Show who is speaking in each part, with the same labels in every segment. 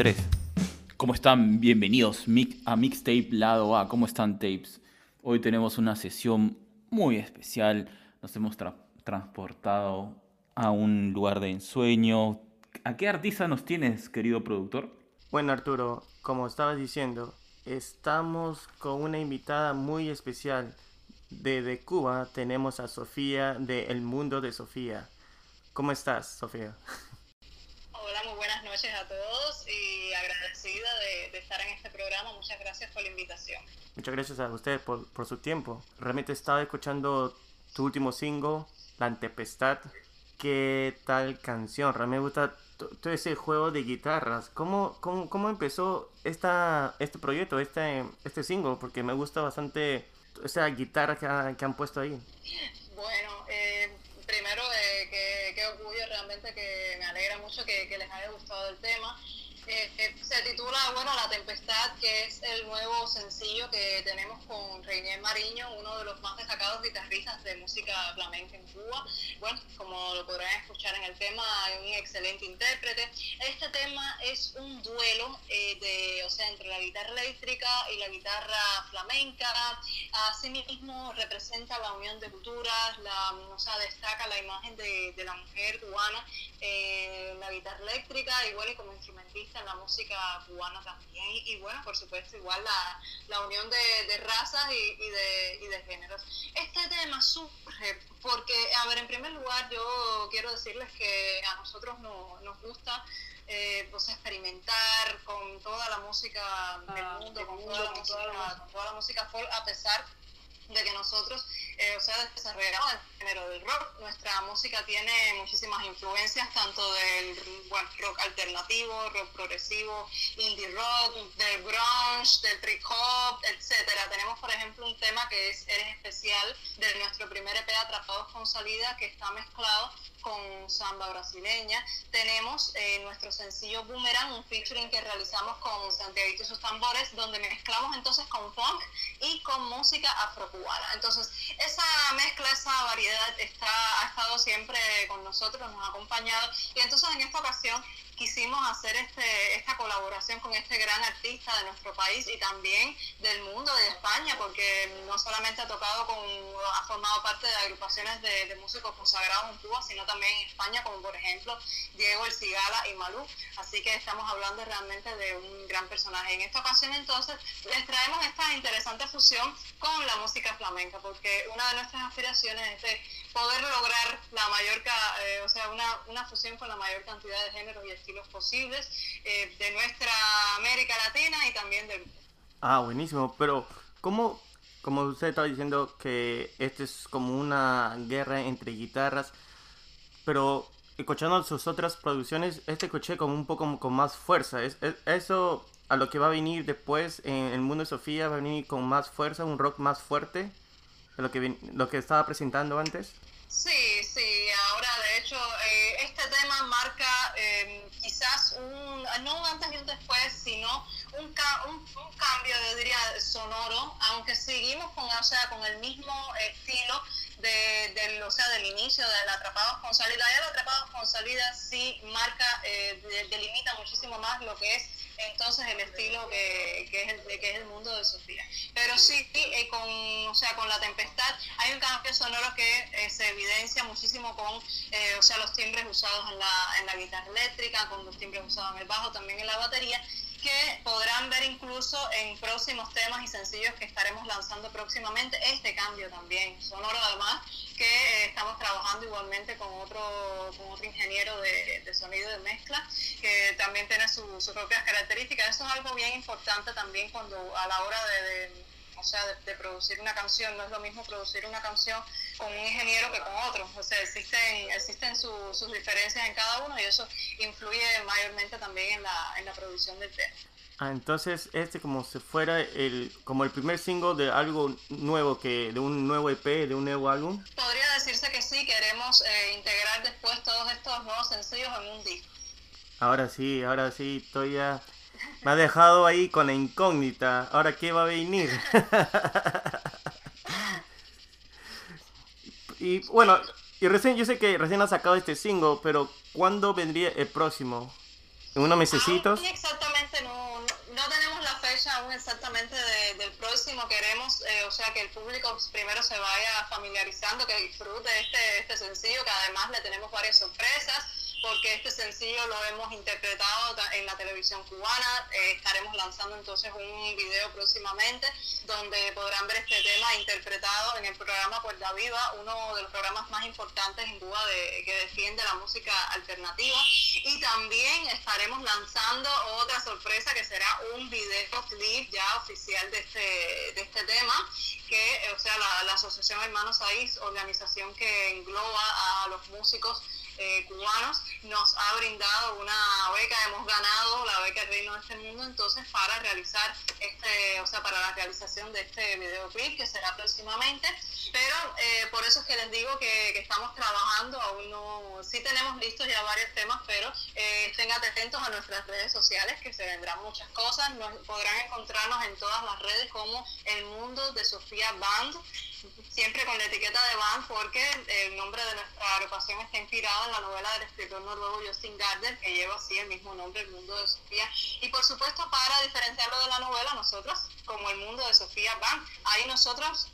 Speaker 1: 3. ¿Cómo están? Bienvenidos a Mixtape Lado A. ¿Cómo están, tapes? Hoy tenemos una sesión muy especial. Nos hemos transportado a un lugar de ensueño. ¿A qué artista nos tienes, querido productor?
Speaker 2: Bueno, Arturo, como estabas diciendo, estamos con una invitada muy especial. Desde Cuba tenemos a Sofía de El Mundo de Sofía. ¿Cómo estás, Sofía?
Speaker 3: Hola, muy buenas noches a todos y agradecida de, estar en este programa. Muchas gracias por la invitación.
Speaker 2: Muchas gracias a ustedes por, por su tiempo. Realmente estaba escuchando tu último single, La Tempestad. ¿Qué tal canción? Realmente me gusta todo ese juego de guitarras. ¿Cómo, cómo, cómo empezó esta, este proyecto, este, este single? Porque me gusta bastante esa guitarra que, que han puesto ahí.
Speaker 3: Bueno, eh, primero eh, que, que, orgullo realmente que me alegra mucho que, que gustado el tema. Eh, se titula, bueno, La Tempestad, que es el nuevo sencillo que tenemos con Reinier Mariño, uno de los más destacados guitarristas de música flamenca en Cuba. Bueno, como lo podrán escuchar en el tema, un excelente intérprete. Este tema es un duelo eh, de, o sea, entre la guitarra eléctrica y la guitarra flamenca. Asimismo, representa la unión de culturas, la, o sea, destaca la imagen de, de la mujer cubana, eh, la guitarra eléctrica, igual y como instrumentista en la música cubana también. Y, bueno, por supuesto, igual la, la unión de, de razas y, y, de, y de géneros. Este tema surge porque, a ver, en primer lugar, yo quiero decirles que a nosotros no, nos gusta eh, pues experimentar con toda la música del ah, mundo, con, toda la música, con toda la música folk, a pesar de que nosotros eh, o sea, desarrollamos el género del rock. Nuestra música tiene muchísimas influencias, tanto del rock alternativo, rock progresivo, indie rock, del grunge, del trip hop, etcétera. Tenemos, por ejemplo, un tema que es Eres Especial de nuestro primer EP Atrapados con Salida, que está mezclado con samba brasileña. Tenemos eh, nuestro sencillo Boomerang, un featuring que realizamos con Santiago y sus tambores, donde mezclamos entonces con funk y con música afrocubana. Entonces, esa mezcla, esa variedad está, ha estado siempre con nosotros, nos ha acompañado. Y entonces en esta ocasión quisimos hacer este, esta colaboración con este gran artista de nuestro país y también del mundo, de España, porque no solamente ha tocado con, ha formado parte de agrupaciones de, músicos consagrados en Cuba, sino también en España, como por ejemplo Diego El Cigala y Malú. Así que estamos hablando realmente de un gran personaje. En esta ocasión entonces les traemos esta interesante fusión con la música flamenca, porque una de nuestras aspiraciones es poder lograr la mayor, eh, o sea, una, una fusión con la mayor cantidad de géneros y estilos los posibles eh, de nuestra América Latina y también del
Speaker 2: Ah, buenísimo, pero ¿cómo, como usted estaba diciendo que esto es como una guerra entre guitarras, pero escuchando sus otras producciones, este escuché como un poco con más fuerza. ¿Es, eso a lo que va a venir después en el mundo de Sofía va a venir con más fuerza, un rock más fuerte lo que, lo que estaba presentando antes?
Speaker 3: Sí, sí, ahora de hecho eh, este tema marca em, quizás un, no un antes y un después, sino un, un, cambio, yo diría, sonoro, aunque seguimos con, o sea, con el mismo estilo de, del, o sea, del inicio del Atrapados con Salida. El Atrapados con Salida sí marca, eh, delimita muchísimo más lo que es entonces el estilo que, que, es, el, que es el mundo de Sofía. Pero sí, eh, con, o sea, con la tempestad hay un cambio sonoro que eh, se evidencia muchísimo con eh, o sea, los timbres usados en la, en la guitarra eléctrica, con los timbres usados en el bajo, también en la batería que podrán ver incluso en próximos temas y sencillos que estaremos lanzando próximamente este cambio también sonoro además que eh, estamos trabajando igualmente con otro con otro ingeniero de, de sonido de mezcla que también tiene sus propias características. Eso es algo bien importante también cuando a la hora de o sea, de, producir una canción. No es lo mismo producir una canción con un ingeniero que con otro. O sea, existen, existen sus diferencias en cada uno y eso influye mayormente también en la, en la producción del tema.
Speaker 2: Ah, entonces este como si fuera el como el primer single de algo nuevo que de un nuevo EP, de un nuevo álbum.
Speaker 3: Podría decirse que sí, queremos eh, integrar después todos estos nuevos sencillos en un disco.
Speaker 2: Ahora sí, ahora sí, estoy ya me ha dejado ahí con la incógnita. Ahora, ¿qué va a venir? y bueno, y recién, yo sé que recién ha sacado este single, pero ¿cuándo vendría el próximo? ¿En unos mesecitos?
Speaker 3: exactamente fecha aún exactamente del próximo. Queremos, eh, o sea, que el público primero se vaya familiarizando, que disfrute este, este sencillo, que además le tenemos varias sorpresas porque este sencillo lo hemos interpretado en la televisión cubana. Eh, estaremos lanzando entonces un video próximamente donde podrán ver este tema interpretado en el programa Puerta Viva, uno de los programas más importantes en Cuba que defiende la música alternativa. Y también estaremos lanzando otra sorpresa que será un video clip ya oficial de este, de este tema, que o sea la, la Asociación Hermanos Aiz, organización que engloba a los músicos eh, cubanos, nos ha brindado una beca, hemos ganado la beca Reino de este Mundo, entonces para realizar este, o sea, para la realización de este videoclip que será próximamente, pero eh, por eso es que les digo que, estamos trabajando, aún no, sí tenemos listos ya varios temas, pero eh, estén atentos a nuestras redes sociales que se vendrán muchas cosas, nos, podrán encontrarnos en todas las redes como El Mundo de Sofía Band, siempre con la etiqueta de Band porque el nombre de nuestra agrupación está inspirado en la novela del escritor noruego Justin Gardner que lleva así el mismo nombre, El Mundo de Sofía. Y por supuesto para diferenciarlo de la novela, nosotros como El Mundo de Sofía Band, ahí nosotros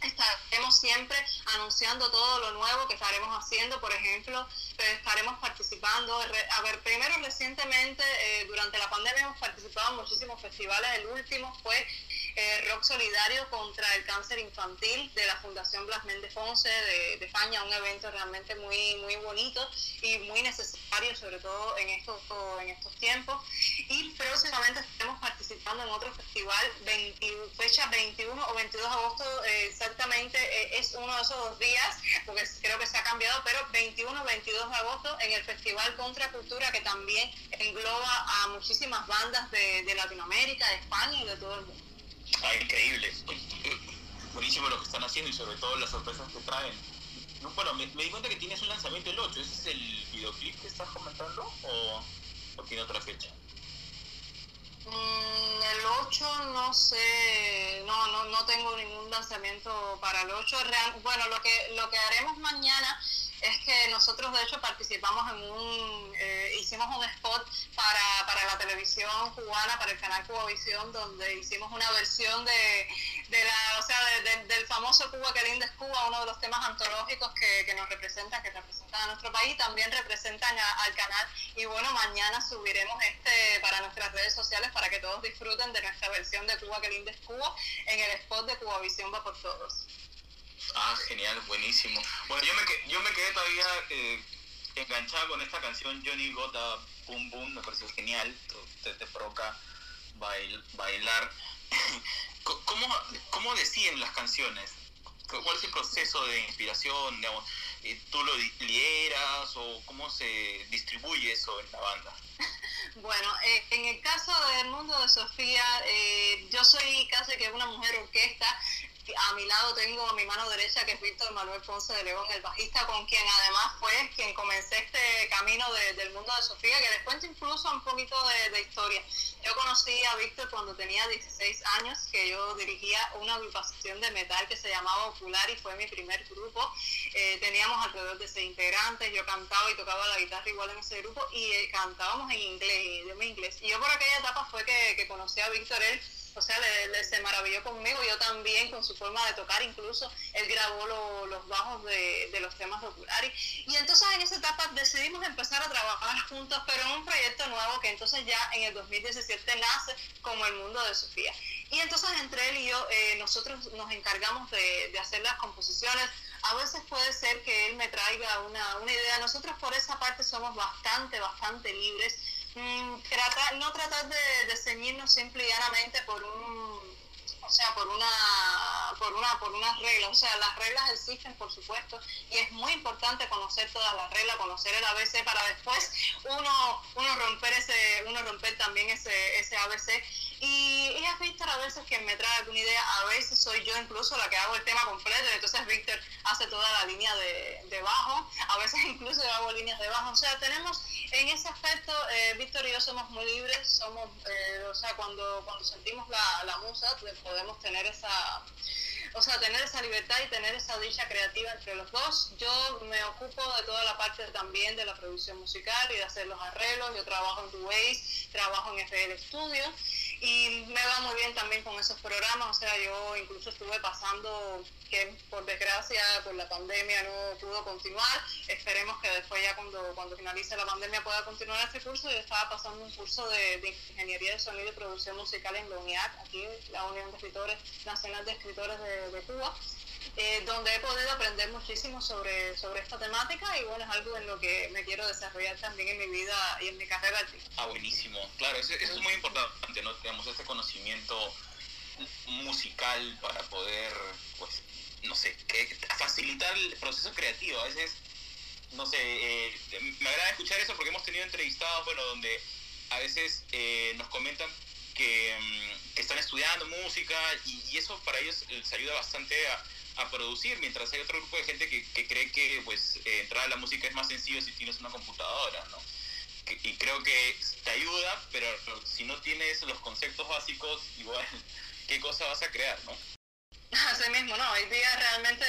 Speaker 3: estaremos siempre anunciando todo lo nuevo que estaremos haciendo, por ejemplo, pues, estaremos participando, a ver, primero recientemente, eh, durante la pandemia hemos participado en muchísimos festivales, el último fue eh, Rock Solidario contra el Cáncer Infantil de la Fundación Blas Méndez Fonse de, España, un evento realmente muy, muy bonito y muy necesario, sobre todo en estos, en estos tiempos. Y próximamente estaremos participando en otro festival, fecha 21 o 22 de agosto, eh, exactamente eh, es uno de esos dos días, porque creo que se ha cambiado, pero 21 o 22 de agosto en el Festival Contra Cultura, que también engloba a muchísimas bandas de, de Latinoamérica, de España y de todo el mundo.
Speaker 4: Ah, increíble. Buenísimo lo que están haciendo y sobre todo las sorpresas que traen. bueno, me, di cuenta que tienes un lanzamiento el 8. ¿Ese es el videoclip que estás comentando o, tiene otra fecha?
Speaker 3: Mm, el 8 no sé, no, no, no tengo ningún lanzamiento para el 8. bueno, lo que, lo que haremos mañana es que nosotros de hecho participamos en un, eh, hicimos un spot para, para, la televisión cubana, para el canal Cubavisión, donde hicimos una versión de, de la, o sea, del famoso Cuba que linda es Cuba, uno de los temas antológicos que, que nos representan, que representan a nuestro país, también representan al canal. Y bueno, mañana subiremos este para nuestras redes sociales para que todos disfruten de nuestra versión de Cuba que linda es Cuba en el spot de Cubavisión va por todos.
Speaker 4: Ah, genial, buenísimo. Bueno, yo me, yo me quedé todavía eh, enganchado con esta canción Johnny Gota Boom Boom, me pareció genial, te, te provoca bailar. ¿Cómo, ¿Cómo deciden las canciones? ¿Cuál es el proceso de inspiración? Eh, ¿Tú lo lideras o cómo se distribuye eso en la banda?
Speaker 3: Bueno, eh, en el caso del mundo de Sofía, yo soy casi que una mujer orquesta, a mi lado tengo a mi mano derecha que es Víctor Manuel Ponce de León, el bajista con quien además fue quien comencé este camino del mundo de Sofía, que les cuento incluso un poquito de, historia. Yo conocí a Víctor cuando tenía 16 años, que yo dirigía una agrupación de metal que se llamaba Ocular y fue mi primer grupo. Eh, teníamos alrededor de seis integrantes, yo cantaba y tocaba la guitarra igual en ese grupo y eh, cantábamos en inglés, idioma inglés. Y yo por aquella etapa fue que, que conocí a Víctor, él o sea, le, se maravilló conmigo, yo también con su forma de tocar, incluso él grabó los bajos de, los temas populares. Y entonces en esa etapa decidimos empezar a trabajar juntos, pero en un proyecto nuevo que entonces ya en el 2017 nace como el mundo de Sofía. Y entonces entre él y yo, eh, nosotros nos encargamos de, hacer las composiciones. A veces puede ser que él me traiga una, una idea. Nosotros por esa parte somos bastante, bastante libres tratar, no tratar de, de ceñirnos simple y llanamente por un o sea, por una, por una, por unas reglas. O sea, las reglas existen, por supuesto, y es muy importante conocer todas las reglas, conocer el ABC para después uno, uno romper ese, uno romper también ese, ese ABC. Y, es Víctor a veces quien me trae alguna idea, a veces soy yo incluso la que hago el tema completo, entonces Víctor hace toda la línea de, de bajo, a veces incluso hago líneas de bajo. O sea, tenemos en ese aspecto, eh, Víctor y yo somos muy libres, somos, eh, o sea, cuando, cuando sentimos la, la musa, podemos tener esa, o sea, tener esa libertad y tener esa dicha creativa entre los dos. Yo me ocupo de toda la parte también de la producción musical y de hacer los arreglos. Yo trabajo en Waze, trabajo en FL Studio y me va muy bien también con esos programas, o sea, yo incluso estuve pasando que por desgracia por la pandemia no pudo continuar, esperemos que después ya cuando, cuando finalice la pandemia pueda continuar este curso, yo estaba pasando un curso de, Ingeniería de Sonido y Producción Musical en la UNIAC, aquí la Unión de Escritores Nacional de Escritores de, de Cuba, eh, donde he podido aprender muchísimo sobre, sobre esta temática y bueno, es algo en lo que me quiero desarrollar también en mi vida y en mi carrera artística.
Speaker 4: Ah, buenísimo. Claro, eso, es muy importante, ¿no? Tenemos este conocimiento musical para poder, pues, no sé, facilitar el proceso creativo. A veces, no sé, eh, me agrada escuchar eso porque hemos tenido entrevistados, bueno, donde a veces eh, nos comentan que, mm, están estudiando música y, y, eso para ellos les ayuda bastante a a producir, mientras hay otro grupo de gente que, cree que pues eh, entrar a la música es más sencillo si tienes una computadora, ¿no? y creo que te ayuda, pero si no tienes los conceptos básicos, igual, ¿qué cosa vas a crear, no?
Speaker 3: Así mismo, no, hoy día realmente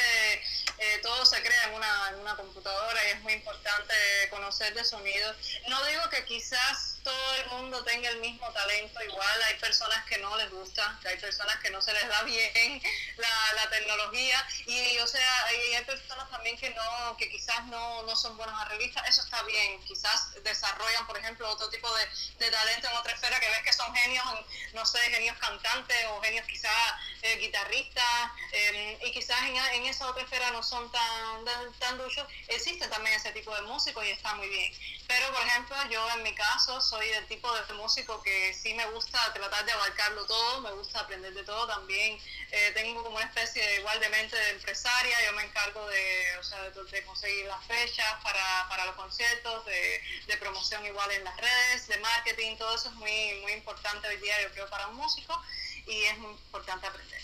Speaker 3: eh, todo se crea en una, en una computadora y es muy importante conocer de sonido. No digo que quizás todo el mundo tenga el mismo talento igual, hay personas que no les gusta, hay personas que no se les da bien la, la tecnología y o sea, hay, personas también que no, que quizás no, no son buenos arreglistas, eso está bien, quizás desarrollan por ejemplo otro tipo de, de talento en otra esfera que ves que son genios, no sé, genios cantantes o genios quizás eh, guitarristas em, y quizás en, en, esa otra esfera no son tan, tan, tan duchos, existe también ese tipo de músicos y está muy bien. Pero por ejemplo yo en mi caso soy del tipo de músico que sí me gusta tratar de abarcarlo todo, me gusta aprender de todo también. Eh, tengo como una especie de, igual de mente de empresaria, yo me encargo de, o sea, de, conseguir las fechas para, para los conciertos, de, de, promoción igual en las redes, de marketing, todo eso es muy, muy importante hoy día yo creo para un músico y es muy importante aprender.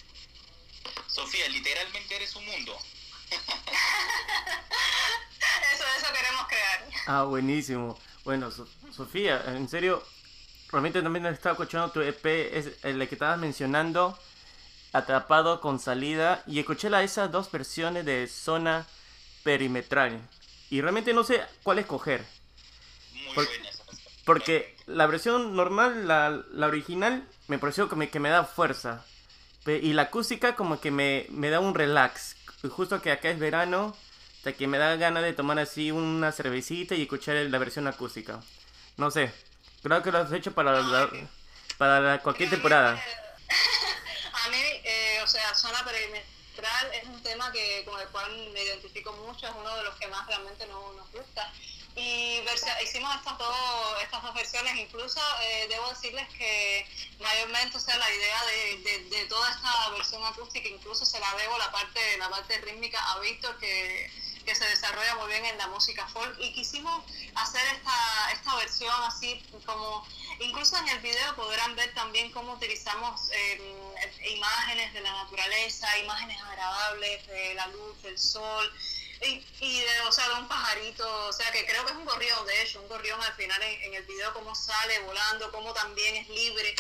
Speaker 4: Sofía, literalmente eres un mundo.
Speaker 3: eso, eso queremos crear.
Speaker 2: Ah, buenísimo. Bueno, Sofía, en serio, realmente también estaba escuchando tu EP, es el que estabas mencionando, Atrapado con Salida, y escuché la, esas dos versiones de Zona Perimetral. Y realmente no sé cuál escoger.
Speaker 4: Muy Por,
Speaker 2: porque la versión normal, la, la, original, me pareció que me, que me da fuerza. Y la acústica como que me, me da un relax. Justo que acá es verano, que me da ganas de tomar así una cervecita y escuchar la versión acústica. No sé, creo que lo has hecho para, para cualquier temporada.
Speaker 3: A mí, eh, o sea, Zona Perimetral es un tema que con el cual me identifico mucho, es uno de los que más realmente no, nos gusta. Y hicimos estas dos, estas dos versiones, incluso eh, debo decirles que mayormente, o sea, la idea de, de, de, toda esta versión acústica, incluso se la debo la parte, la parte rítmica a Víctor, que que se desarrolla muy bien en la música folk y quisimos hacer esta, esta versión así como, incluso en el video podrán ver también cómo utilizamos em, imágenes de la naturaleza, imágenes agradables de la luz, del sol. Y, de, o sea, de un pajarito, o sea, que creo que es un gorrión, de hecho, un gorrión al final en, en el video, cómo sale volando, cómo también es libre.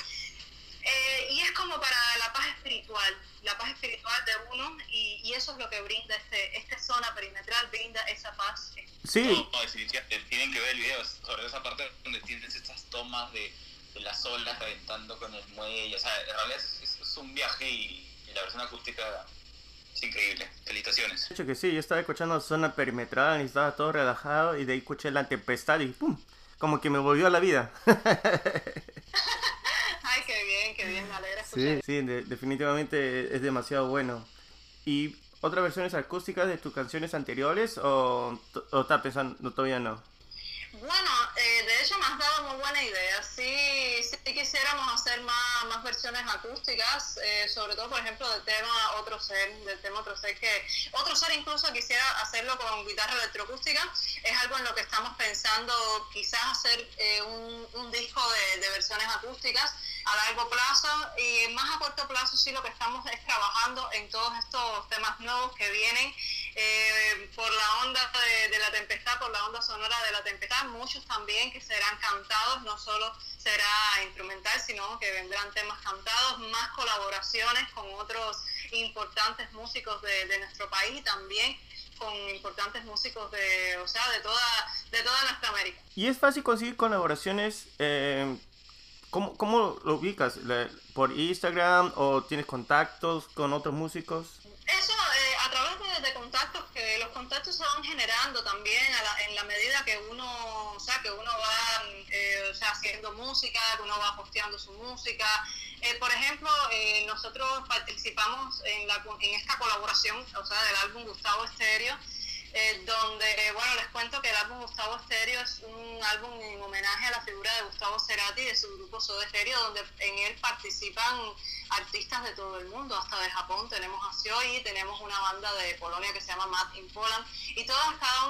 Speaker 3: Eh, y es como para la paz espiritual, la paz espiritual de uno, y, y eso es lo que brinda este, esta zona perimetral, brinda esa paz.
Speaker 2: Sí.
Speaker 4: No, definitivamente, tienen que ver el video sobre esa parte donde tienes estas tomas de, de las olas reventando con el muelle, o sea, en realidad es, es un viaje y, y, la versión acústica es increíble, felicitaciones.
Speaker 2: De hecho que sí, yo estaba escuchando zona perimetral y estaba todo relajado y de ahí escuché la tempestad y ¡pum! Como que me volvió a la vida.
Speaker 3: Bien, qué bien, me alegra
Speaker 2: Sí, sí, definitivamente es demasiado bueno. ¿Y otras versiones acústicas de tus canciones anteriores o, o estás pensando todavía no?
Speaker 3: Bueno, eh, de hecho me has dado muy buena idea. Sí, sí quisiéramos hacer más, más versiones acústicas, eh, sobre todo, por ejemplo, del tema Otro Ser, del tema Otro Ser, que Otro Ser incluso quisiera hacerlo con guitarra electroacústica. Es algo en lo que estamos pensando, quizás hacer eh, un, un, disco de, de versiones acústicas a largo plazo y más a corto plazo sí lo que estamos es trabajando en todos estos temas nuevos que vienen eh, por la onda de, de, la tempestad, por la onda sonora de la tempestad, muchos también que serán cantados, no solo será instrumental, sino que vendrán temas cantados, más colaboraciones con otros importantes músicos de, de nuestro país y también con importantes músicos de, o sea, de toda, de toda nuestra América.
Speaker 2: Y es fácil conseguir colaboraciones eh, ¿cómo, ¿cómo lo ubicas? ¿Por Instagram o tienes contactos con otros músicos?
Speaker 3: Eso eh, a través de, contactos, que los contactos se van generando también en la medida que uno, o sea, que uno va eh, haciendo música, que uno va posteando su música. Eh, por ejemplo, nosotros participamos en, la, en esta colaboración, o sea, del álbum Gustavo Estéreo, donde, bueno, les cuento que el álbum Gustavo Estéreo es un álbum en homenaje a la figura de Gustavo Cerati y de su grupo Soda Stereo, donde en él participan artistas de todo el mundo, hasta de Japón tenemos a Sioi, tenemos una banda de Polonia que se llama Matt in Poland, y todas, cada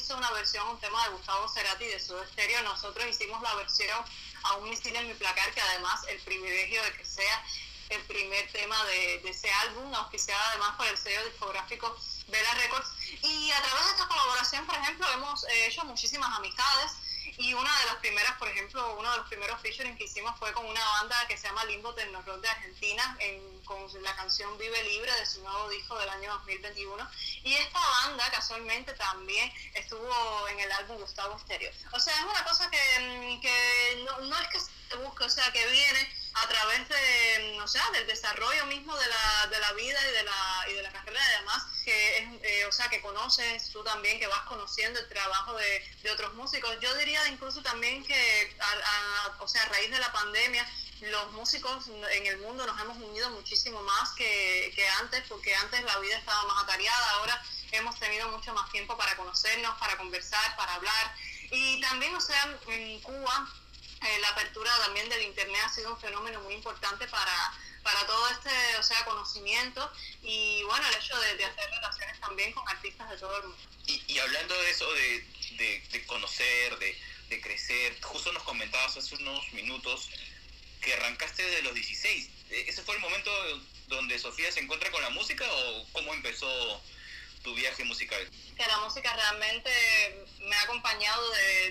Speaker 3: hizo una versión, un tema de Gustavo Cerati de Soda Stereo, nosotros hicimos la versión a un misil en mi placar, que además el privilegio de que sea el primer tema de, de ese álbum, auspiciado además por el sello discográfico Vela Records. Y a través de esta colaboración, por ejemplo, hemos hecho muchísimas amistades. Y una de las primeras, por ejemplo, uno de los primeros featuring que hicimos fue con una banda que se llama Limbo Rock de Argentina, con la canción Vive Libre de su nuevo disco del año 2021. Y esta banda casualmente también estuvo en el álbum Gustavo Stereo. O sea, es una cosa que, que no, no es que se busque, o sea, que viene a través de, o sea, del desarrollo mismo de la, de la vida y de la, y de la carrera además que es, eh, o sea, que conoces tú también, que vas conociendo el trabajo de, de otros músicos. Yo diría incluso también que, a, o sea, a raíz de la pandemia, los músicos en el mundo nos hemos unido muchísimo más que, que antes, porque antes la vida estaba más atareada, ahora hemos tenido mucho más tiempo para conocernos, para conversar, para hablar. Y también, o sea, en Cuba eh, la apertura también del Internet ha sido un fenómeno muy importante para, para todo este o sea, conocimiento y bueno, el hecho de, hacer relaciones también con artistas de todo el mundo.
Speaker 4: Y, hablando de eso, de, de, conocer, de, de, crecer, justo nos comentabas hace unos minutos que arrancaste desde los 16. ¿Ese fue el momento donde Sofía se encuentra con la música o cómo empezó tu viaje musical?
Speaker 3: Que la música realmente me ha acompañado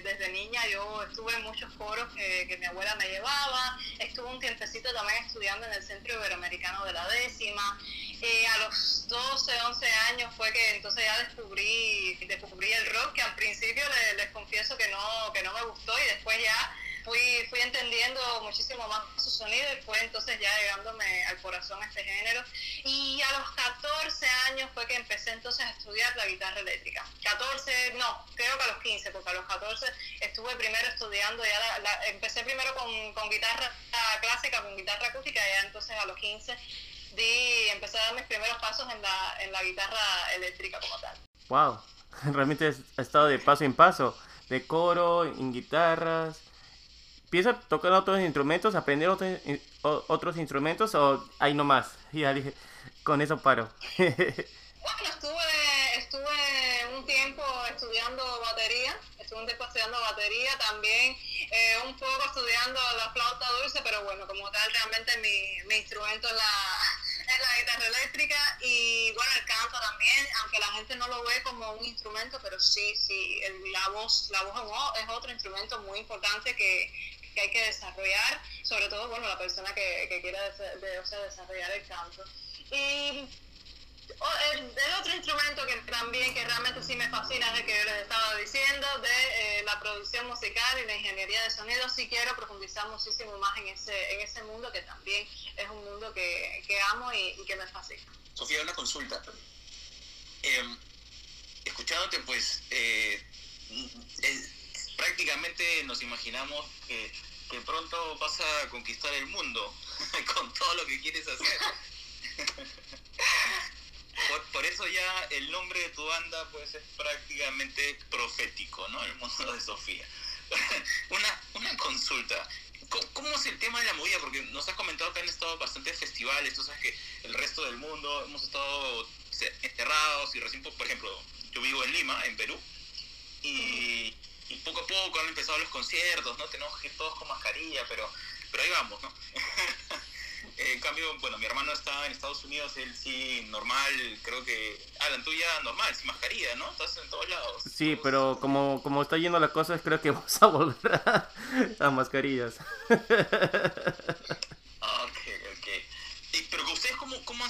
Speaker 3: desde niña. Yo estuve en muchos coros que, mi abuela me llevaba. Estuve un tiempecito también estudiando en el Centro Iberoamericano de la Décima. Eh, a los 12, 11 años fue que entonces ya descubrí, descubrí el rock, que al principio les, les confieso que no, que no me gustó y después ya fui, fui entendiendo muchísimo más su sonido y fue entonces ya llegándome al corazón este género. Y a los 14 años fue que empecé entonces a estudiar la guitarra eléctrica. 14, no, creo que a los 15, porque a los 14 estuve primero estudiando, ya la, empecé primero con, con guitarra clásica, con guitarra acústica, y ya entonces a los 15 di, empecé a dar mis primeros pasos en la, en la guitarra eléctrica como tal.
Speaker 2: ¡Wow! Realmente has estado de paso en paso, de coro, en guitarras, ¿Piensa tocar otros instrumentos, aprender otros, otros instrumentos o ahí nomás? Ya dije, con eso paro.
Speaker 3: bueno, estuve, estuve un tiempo estudiando batería, estuve un tiempo estudiando batería, también eh, un poco estudiando la flauta dulce, pero bueno, como tal, realmente mi, mi instrumento es la, es la guitarra eléctrica y bueno, el canto también, aunque la gente no lo ve como un instrumento, pero sí, sí, el, la voz, la voz es otro instrumento muy importante que, que hay que desarrollar, sobre todo, bueno, la persona que, que quiera o sea, desarrollar el canto. Y el, otro instrumento que también, que realmente sí me fascina, es el que yo les estaba diciendo, de eh, la producción musical y la ingeniería de sonido, sí quiero profundizar muchísimo más en ese, en ese mundo que también es un mundo que, que amo y, que me fascina.
Speaker 4: Sofía, una consulta. Em, escuchándote, pues, eh, prácticamente nos imaginamos que, que, pronto vas a conquistar el mundo con todo lo que quieres hacer. por, eso ya el nombre de tu banda pues es prácticamente profético, ¿no? El mundo de Sofía. una, una consulta. ¿Cómo, es el tema de la movida? Porque nos has comentado que han estado bastantes festivales, tú sabes que el resto del mundo hemos estado enterrados y recién, por ejemplo, yo vivo en Lima, en Perú, y, y poco a poco han empezado los conciertos, ¿no? Tenemos que todos con mascarilla, pero, pero ahí vamos, ¿no? en cambio, bueno, mi hermano está en Estados Unidos, él sí, normal, creo que... Alan, tú ya normal, sin mascarilla, ¿no? Estás en todos lados.
Speaker 2: Sí, pero como, como está yendo las cosas, creo que vamos a volver a, mascarillas.
Speaker 4: ok, ok. pero que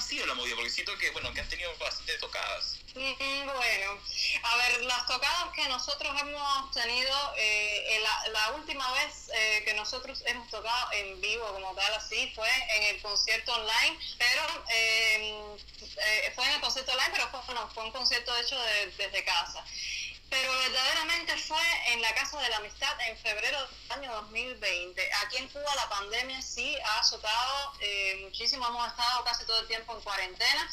Speaker 4: ustedes, ¿cómo, ¿cómo han sido la movida? Porque siento que, bueno, que han tenido bastante tocadas.
Speaker 3: Mm, bueno, a ver, las tocadas que nosotros hemos tenido, eh, la, última vez eh, que nosotros hemos tocado en vivo como tal, así, fue en el concierto online, pero eh, fue en el concierto online, pero fue, fue un concierto hecho desde casa pero verdaderamente fue en la Casa de la Amistad en febrero del año 2020. Aquí en Cuba la pandemia sí ha azotado eh, muchísimo, hemos estado casi todo el tiempo en cuarentena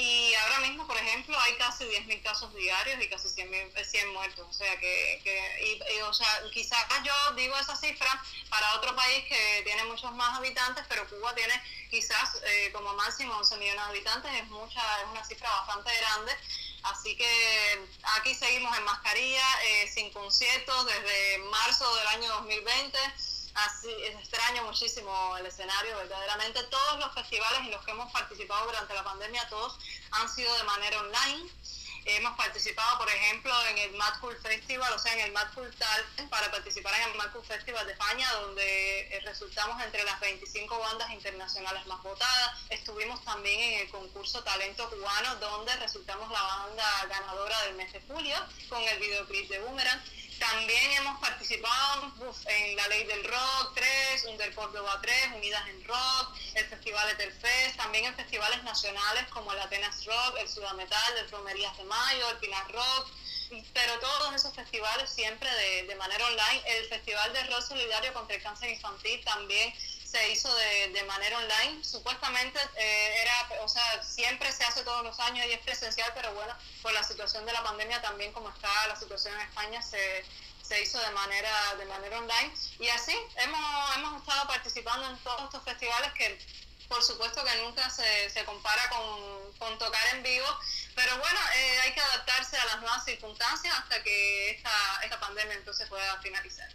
Speaker 3: y ahora mismo, por ejemplo, hay casi 10.000 casos diarios y casi 100, 100 muertos. O sea, que, que y, o sea, quizás yo digo esa cifra para otro país que tiene muchos más habitantes, pero Cuba tiene quizás eh, como máximo 11 millones de habitantes, es, mucha, es una cifra bastante grande. Así que aquí seguimos en mascarilla, eh, sin conciertos desde marzo del año 2020. Así, extraño muchísimo el escenario, verdaderamente. Todos los festivales en los que hemos participado durante la pandemia, todos han sido de manera online. Hemos participado, por ejemplo, en el Mad Cool Festival, o sea, en el Mad Cool Talent, para participar en el Mad Cool Festival de España, donde eh, resultamos entre las 25 bandas internacionales más votadas. Estuvimos también en el concurso Talento Cubano, donde resultamos la banda ganadora del mes de julio, con el videoclip de Boomerang. También hemos participado en la Ley del Rock 3, Under Córdoba 3, Unidas en Rock, el Festival Etelfest, también en festivales nacionales como el Atenas Rock, el Sudametal, el Romerías de Mayo, el Pinar Rock, pero todos esos festivales siempre de, de manera online. El Festival de Rock Solidario contra el Cáncer Infantil también se hizo de, de manera online. Supuestamente eh, era, o sea, siempre se hace todos los años y es presencial, pero bueno, por la situación de la pandemia también como está la situación en España se, se hizo de manera, de manera online. Y así hemos, hemos estado participando en todos estos festivales que por supuesto que nunca se, se compara con, con, tocar en vivo, pero bueno, eh, hay que adaptarse a las nuevas circunstancias hasta que esta, esta pandemia entonces pueda finalizar.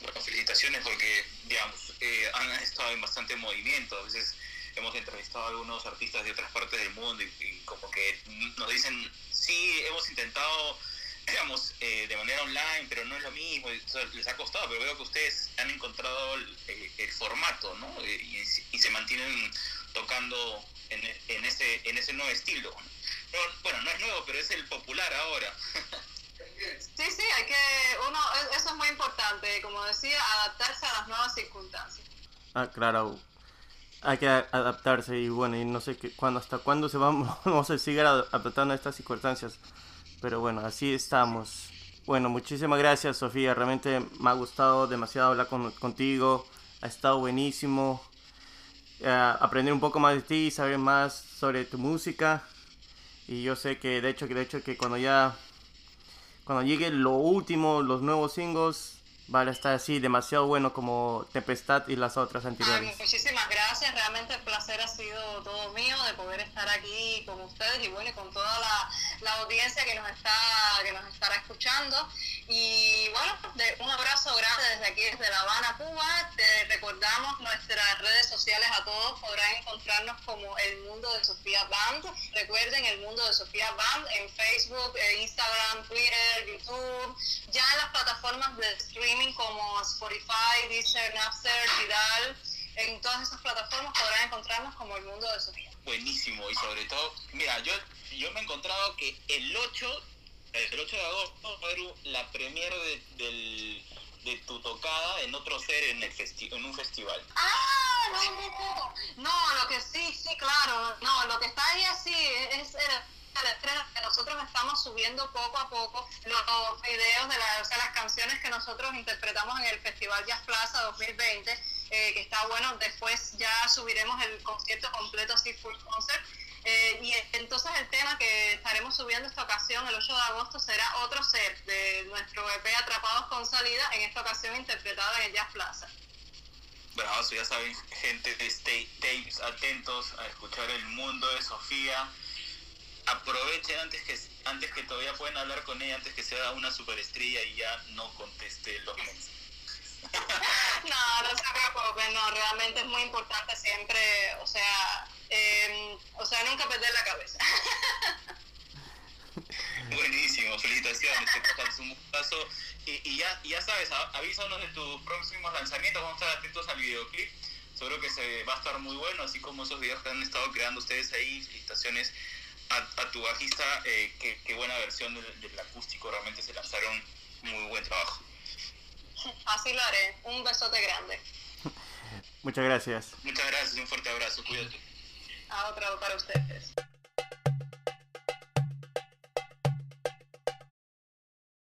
Speaker 4: Bueno, felicitaciones porque, digamos, eh, han estado en bastante movimiento. A veces hemos entrevistado a algunos artistas de otras partes del mundo y, como que nos dicen, sí, hemos intentado, digamos, eh, de manera online, pero no es lo mismo, les ha costado, pero veo que ustedes han encontrado el, formato, ¿no? Eh, y, se mantienen tocando en, en, ese, en ese nuevo estilo. bueno, no es nuevo, pero es el popular ahora.
Speaker 3: Sí, sí, hay que, uno, eso es muy importante, como decía, adaptarse a las nuevas circunstancias.
Speaker 2: Ah, claro, hay que adaptarse y bueno, y no sé qué, cuándo, hasta cuándo se vamos, a seguir adaptando a estas circunstancias, pero bueno, así estamos. Bueno, muchísimas gracias Sofía, realmente me ha gustado demasiado hablar con, contigo, ha estado buenísimo. Uh, aprender un poco más de ti, saber más sobre tu música y yo sé que de hecho que de hecho que cuando ya cuando llegue lo último, los nuevos singles, van a estar así demasiado bueno como Tempestad y las otras anteriores.
Speaker 3: muchísimas gracias, realmente el placer ha sido todo mío de poder estar aquí con ustedes y bueno, con toda la, la audiencia que nos está que nos estará escuchando. Y bueno, un abrazo grande desde aquí, desde La Habana, Cuba. Te recordamos nuestras redes sociales a todos, podrán encontrarnos como El Mundo de Sofía Band. Recuerden El Mundo de Sofía Band en Facebook, eh, Instagram, Twitter, YouTube, ya en las plataformas de streaming como Spotify, Deezer, Napster, Tidal. En todas esas plataformas podrán encontrarnos como El Mundo de Sofía.
Speaker 4: Buenísimo, y sobre todo, mira, yo, yo me he encontrado que el 8 el 8 de agosto va a haber la premiere de, del, de tu tocada en otro ser en, el en un festival.
Speaker 3: Ah, no, no, no, lo que sí, sí, claro, no, lo que está ahí así es, el estreno que nosotros estamos subiendo poco a poco los videos de la, o sea, las canciones que nosotros interpretamos en el Festival Jazz Plaza 2020, eh, que está bueno, después ya subiremos el concierto completo, así full concert, eh, y entonces el tema que estaremos subiendo esta ocasión, el 8 de agosto, será otro set de nuestro EP Atrapados con Salida, en esta ocasión interpretada en el Jazz Plaza.
Speaker 4: Bravo, ya saben, gente State Tapes, atentos a escuchar el mundo de Sofía. Aprovechen antes que antes que todavía pueden hablar con ella, antes que sea una superestrella y ya no conteste los mensajes.
Speaker 3: no, no se preocupen, no, realmente es muy importante siempre, o sea, eh, o sea, nunca perder la cabeza.
Speaker 4: Buenísimo, felicitaciones, es un paso. Y, y, ya, ya sabes, avísanos de tus próximos lanzamientos, vamos a estar atentos al videoclip. seguro que se va a estar muy bueno, así como esos videos que han estado creando ustedes ahí, felicitaciones a, tu bajista, eh, qué, buena versión del, acústico, realmente se lanzaron muy buen trabajo.
Speaker 3: Así lo haré, un besote grande.
Speaker 2: Muchas gracias.
Speaker 4: Muchas gracias, un fuerte abrazo, cuídate.
Speaker 3: A otra para ustedes.